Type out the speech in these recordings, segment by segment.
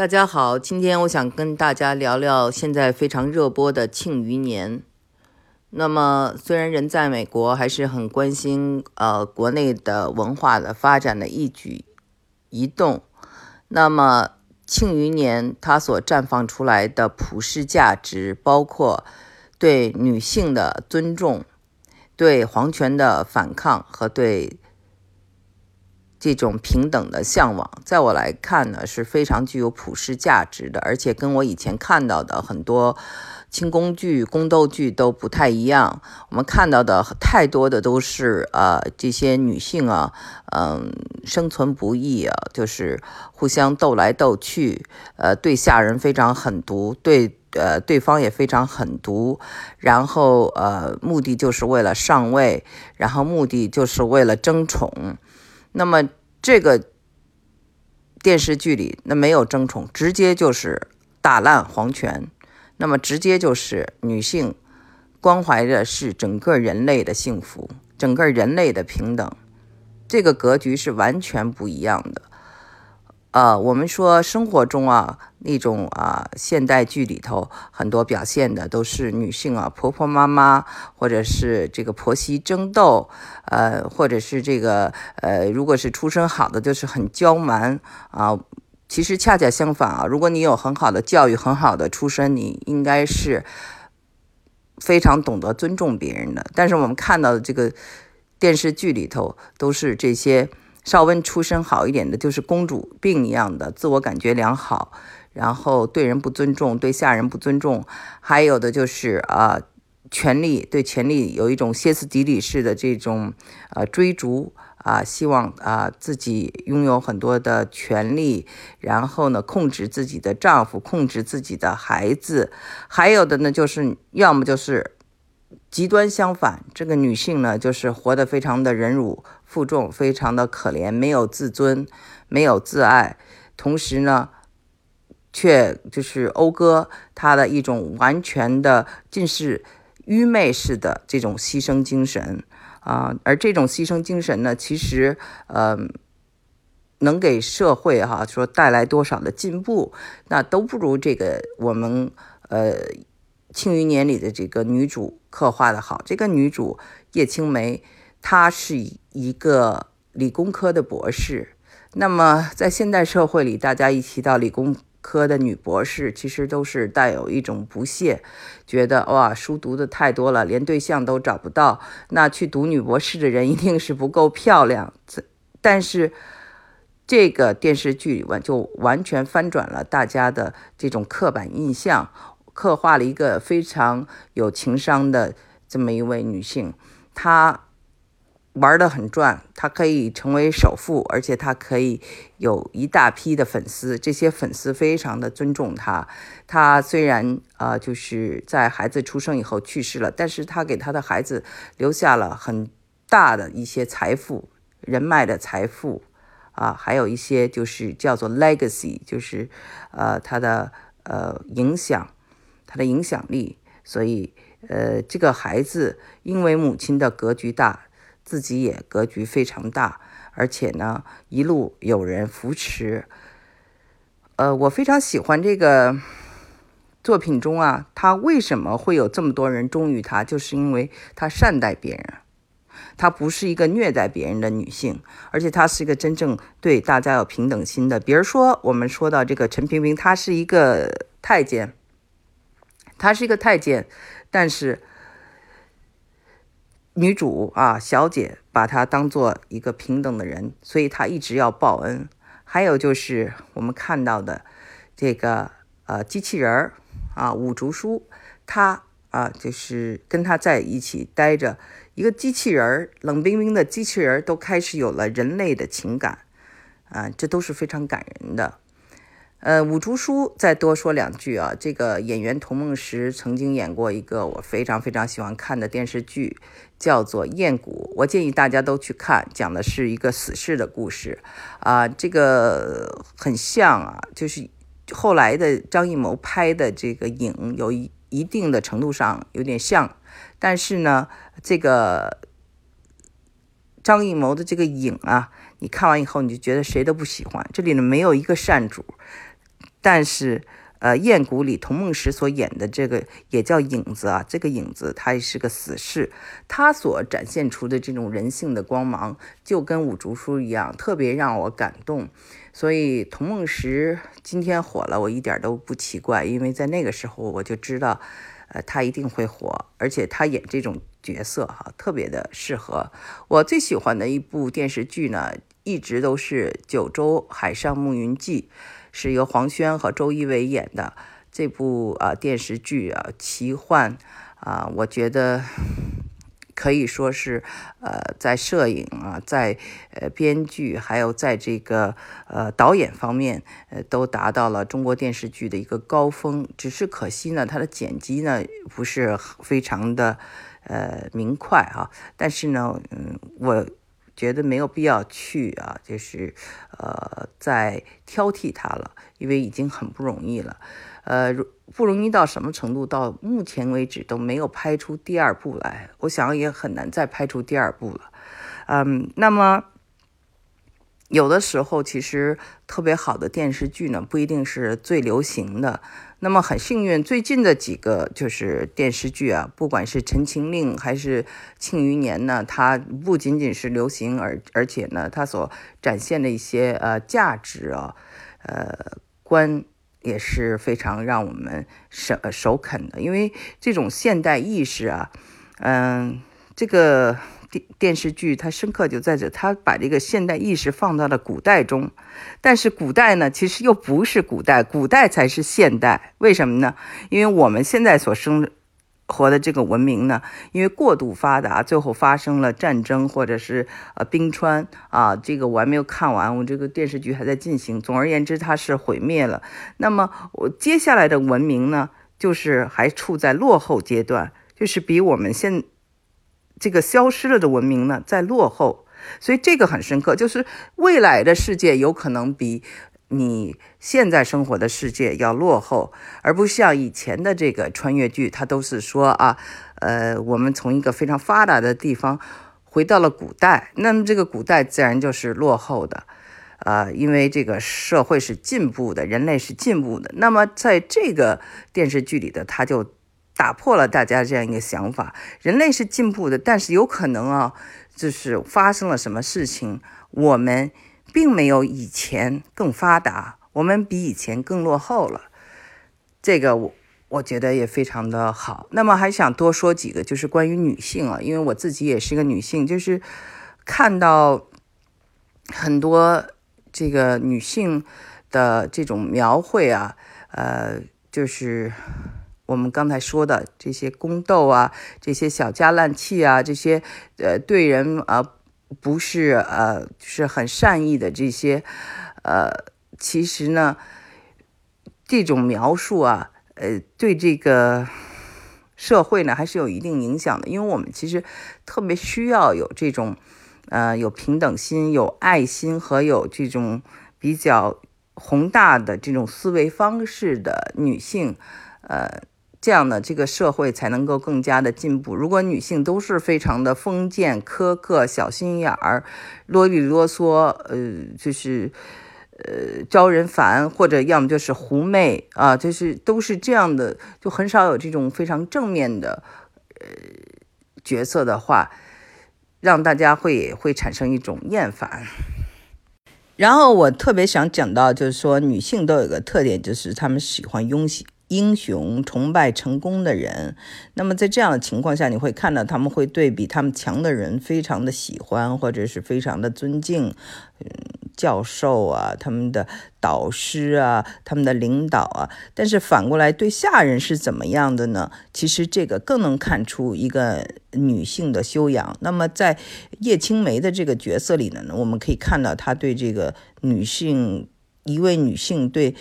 大家好，今天我想跟大家聊聊现在非常热播的《庆余年》。那么，虽然人在美国，还是很关心呃国内的文化的发展的一举一动。那么，《庆余年》它所绽放出来的普世价值，包括对女性的尊重、对皇权的反抗和对。这种平等的向往，在我来看呢，是非常具有普世价值的，而且跟我以前看到的很多清宫剧、宫斗剧都不太一样。我们看到的太多的都是呃这些女性啊，嗯，生存不易啊，就是互相斗来斗去，呃，对下人非常狠毒，对呃对方也非常狠毒，然后呃目的就是为了上位，然后目的就是为了争宠。那么这个电视剧里，那没有争宠，直接就是打烂皇权。那么直接就是女性关怀的是整个人类的幸福，整个人类的平等。这个格局是完全不一样的。呃，我们说生活中啊，那种啊，现代剧里头很多表现的都是女性啊，婆婆妈妈，或者是这个婆媳争斗，呃，或者是这个呃，如果是出身好的，就是很娇蛮啊。其实恰恰相反啊，如果你有很好的教育、很好的出身，你应该是非常懂得尊重别人的。但是我们看到的这个电视剧里头，都是这些。稍微出身好一点的，就是公主病一样的，自我感觉良好，然后对人不尊重，对下人不尊重，还有的就是啊，权力对权力有一种歇斯底里式的这种呃追逐啊，希望啊自己拥有很多的权利，然后呢控制自己的丈夫，控制自己的孩子，还有的呢就是要么就是。极端相反，这个女性呢，就是活得非常的忍辱负重，非常的可怜，没有自尊，没有自爱，同时呢，却就是讴歌她的一种完全的尽是愚昧式的这种牺牲精神啊。而这种牺牲精神呢，其实呃，能给社会哈说带来多少的进步，那都不如这个我们呃。《庆余年》里的这个女主刻画的好，这个女主叶青梅，她是一个理工科的博士。那么在现代社会里，大家一提到理工科的女博士，其实都是带有一种不屑，觉得哇，书读的太多了，连对象都找不到。那去读女博士的人一定是不够漂亮。但是这个电视剧完就完全翻转了大家的这种刻板印象。刻画了一个非常有情商的这么一位女性，她玩的很转，她可以成为首富，而且她可以有一大批的粉丝，这些粉丝非常的尊重她。她虽然啊，就是在孩子出生以后去世了，但是她给她的孩子留下了很大的一些财富、人脉的财富啊，还有一些就是叫做 legacy，就是呃她的呃影响。他的影响力，所以，呃，这个孩子因为母亲的格局大，自己也格局非常大，而且呢，一路有人扶持。呃，我非常喜欢这个作品中啊，他为什么会有这么多人忠于他，就是因为他善待别人，她不是一个虐待别人的女性，而且她是一个真正对大家有平等心的。比如说，我们说到这个陈萍萍，她是一个太监。她是一个太监，但是女主啊，小姐把她当做一个平等的人，所以她一直要报恩。还有就是我们看到的这个呃机器人儿啊，五竹叔，他啊就是跟他在一起待着，一个机器人儿，冷冰冰的机器人儿都开始有了人类的情感啊，这都是非常感人的。呃，五竹叔再多说两句啊。这个演员童梦石曾经演过一个我非常非常喜欢看的电视剧，叫做《燕谷》，我建议大家都去看，讲的是一个死士的故事啊。这个很像啊，就是后来的张艺谋拍的这个影，有一一定的程度上有点像，但是呢，这个张艺谋的这个影啊，你看完以后你就觉得谁都不喜欢，这里呢没有一个善主。但是。呃，燕谷里童梦石所演的这个也叫影子啊，这个影子他也是个死士，他所展现出的这种人性的光芒，就跟五竹叔一样，特别让我感动。所以童梦石今天火了，我一点都不奇怪，因为在那个时候我就知道，呃，他一定会火，而且他演这种角色哈，特别的适合。我最喜欢的一部电视剧呢，一直都是《九州海上牧云记》。是由黄轩和周一围演的这部啊电视剧啊奇幻啊，我觉得可以说是呃在摄影啊，在呃编剧还有在这个呃导演方面呃都达到了中国电视剧的一个高峰。只是可惜呢，它的剪辑呢不是非常的呃明快啊。但是呢，嗯我。觉得没有必要去啊，就是呃，再挑剔他了，因为已经很不容易了，呃，不容易到什么程度？到目前为止都没有拍出第二部来，我想也很难再拍出第二部了，嗯，那么。有的时候，其实特别好的电视剧呢，不一定是最流行的。那么很幸运，最近的几个就是电视剧啊，不管是《陈情令》还是《庆余年》呢，它不仅仅是流行，而而且呢，它所展现的一些呃价值啊，呃观也是非常让我们首首肯的。因为这种现代意识啊，嗯，这个。电视剧它深刻就在这，它把这个现代意识放到了古代中，但是古代呢，其实又不是古代，古代才是现代。为什么呢？因为我们现在所生活的这个文明呢，因为过度发达，最后发生了战争或者是呃冰川啊，这个我还没有看完，我这个电视剧还在进行。总而言之，它是毁灭了。那么我接下来的文明呢，就是还处在落后阶段，就是比我们现。这个消失了的文明呢，在落后，所以这个很深刻，就是未来的世界有可能比你现在生活的世界要落后，而不像以前的这个穿越剧，它都是说啊，呃，我们从一个非常发达的地方回到了古代，那么这个古代自然就是落后的，啊，因为这个社会是进步的，人类是进步的，那么在这个电视剧里的他就。打破了大家这样一个想法，人类是进步的，但是有可能啊，就是发生了什么事情，我们并没有以前更发达，我们比以前更落后了。这个我我觉得也非常的好。那么还想多说几个，就是关于女性啊，因为我自己也是一个女性，就是看到很多这个女性的这种描绘啊，呃，就是。我们刚才说的这些宫斗啊，这些小家烂气啊，这些呃对人啊不是呃是很善意的这些，呃，其实呢，这种描述啊，呃，对这个社会呢还是有一定影响的，因为我们其实特别需要有这种呃有平等心、有爱心和有这种比较宏大的这种思维方式的女性，呃。这样呢，这个社会才能够更加的进步。如果女性都是非常的封建、苛刻、小心眼儿、啰里啰嗦，呃，就是呃招人烦，或者要么就是狐媚啊，就是都是这样的，就很少有这种非常正面的呃角色的话，让大家会会产生一种厌烦。然后我特别想讲到，就是说女性都有个特点，就是她们喜欢拥挤。英雄崇拜成功的人，那么在这样的情况下，你会看到他们会对比他们强的人非常的喜欢，或者是非常的尊敬，嗯，教授啊，他们的导师啊，他们的领导啊。但是反过来对下人是怎么样的呢？其实这个更能看出一个女性的修养。那么在叶青梅的这个角色里呢，我们可以看到她对这个女性，一位女性对。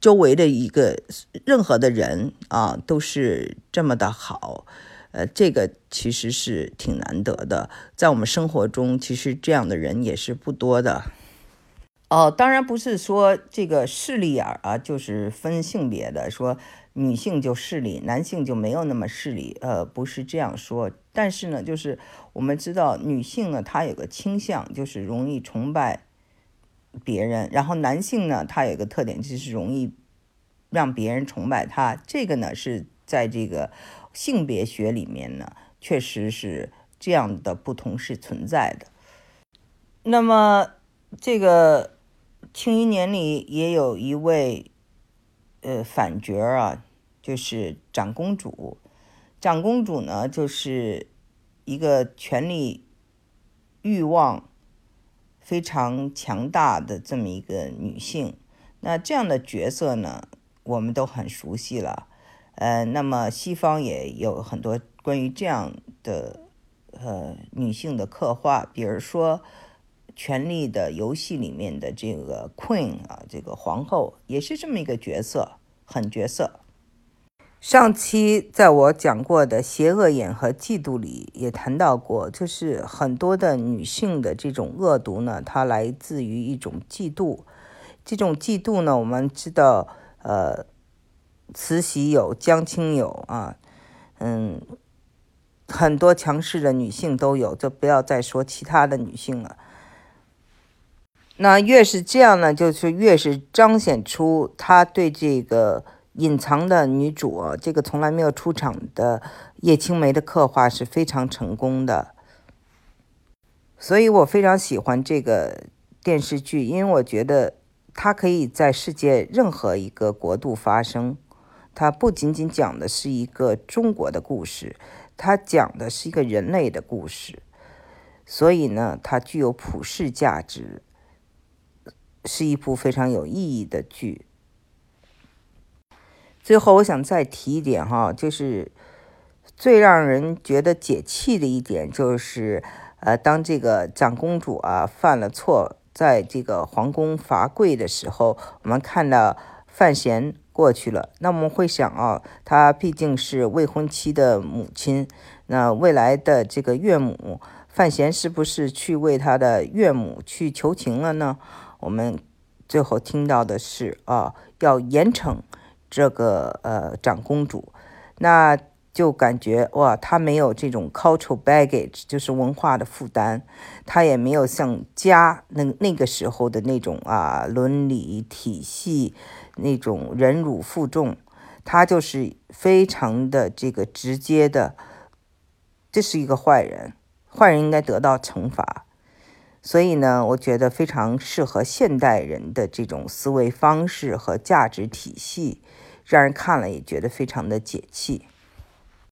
周围的一个任何的人啊，都是这么的好，呃，这个其实是挺难得的，在我们生活中，其实这样的人也是不多的。哦，当然不是说这个势利眼啊，就是分性别的，说女性就势利，男性就没有那么势利，呃，不是这样说。但是呢，就是我们知道女性呢，她有个倾向，就是容易崇拜。别人，然后男性呢，他有一个特点，就是容易让别人崇拜他。这个呢是在这个性别学里面呢，确实是这样的不同是存在的。那么这个《庆余年》里也有一位呃反角啊，就是长公主。长公主呢，就是一个权力欲望。非常强大的这么一个女性，那这样的角色呢，我们都很熟悉了。呃，那么西方也有很多关于这样的呃女性的刻画，比如说《权力的游戏》里面的这个 Queen 啊，这个皇后也是这么一个角色，狠角色。上期在我讲过的《邪恶眼》和《嫉妒》里也谈到过，就是很多的女性的这种恶毒呢，它来自于一种嫉妒。这种嫉妒呢，我们知道，呃，慈禧有，江青有啊，嗯，很多强势的女性都有，就不要再说其他的女性了。那越是这样呢，就是越是彰显出她对这个。隐藏的女主，这个从来没有出场的叶青梅的刻画是非常成功的，所以我非常喜欢这个电视剧，因为我觉得它可以在世界任何一个国度发生。它不仅仅讲的是一个中国的故事，它讲的是一个人类的故事，所以呢，它具有普世价值，是一部非常有意义的剧。最后，我想再提一点哈，就是最让人觉得解气的一点，就是呃，当这个长公主啊犯了错，在这个皇宫罚跪的时候，我们看到范闲过去了，那我们会想啊，她毕竟是未婚妻的母亲，那未来的这个岳母范闲是不是去为他的岳母去求情了呢？我们最后听到的是啊，要严惩。这个呃长公主，那就感觉哇，她没有这种 cultural baggage，就是文化的负担，她也没有像家那那个时候的那种啊伦理体系那种忍辱负重，她就是非常的这个直接的，这是一个坏人，坏人应该得到惩罚。所以呢，我觉得非常适合现代人的这种思维方式和价值体系，让人看了也觉得非常的解气。